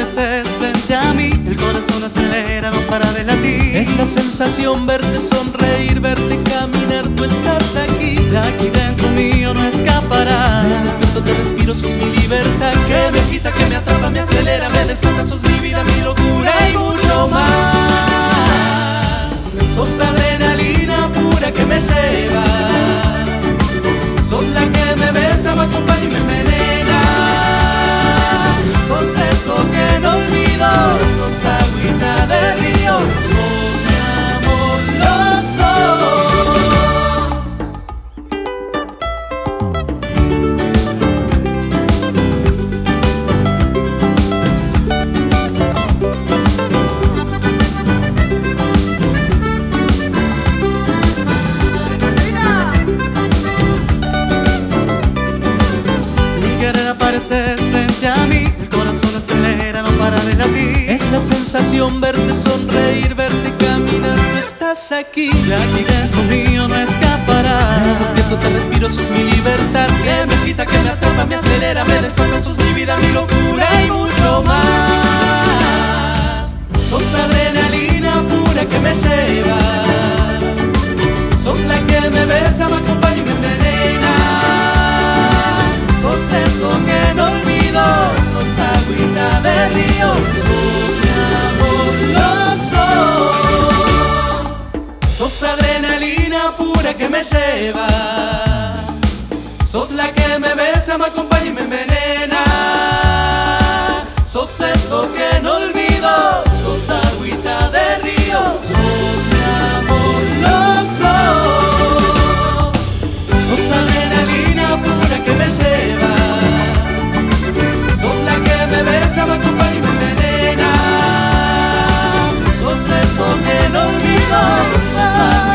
apareces frente a mí, el corazón acelera, no para de latir. Es la sensación verte sonreír, verte caminar, tú estás aquí. De aquí dentro mío no escaparás. Me despierto, te respiro, sos mi libertad. Que me agita, que me atrapa, me acelera, me desata, sos mi vida, mi locura y mucho más. Sos adrenalina pura que me lleva. Frente a mí, el corazón acelera, no para de latir. Es la sensación verte sonreír, verte caminar, tú estás aquí. De aquí dentro mío no escaparás. Despierto, te respiro, sos mi libertad. Que me quita, que me atrapa, me acelera, me desata, sos lleva. Sos la que me besa, me acompaña y me envenena. Sos eso que no olvido, sos agüita de río, sos mi amor, no sos. Sos adrenalina pura que me lleva. Sos la que me besa, me acompaña y me envenena. Sos eso que no olvido, sos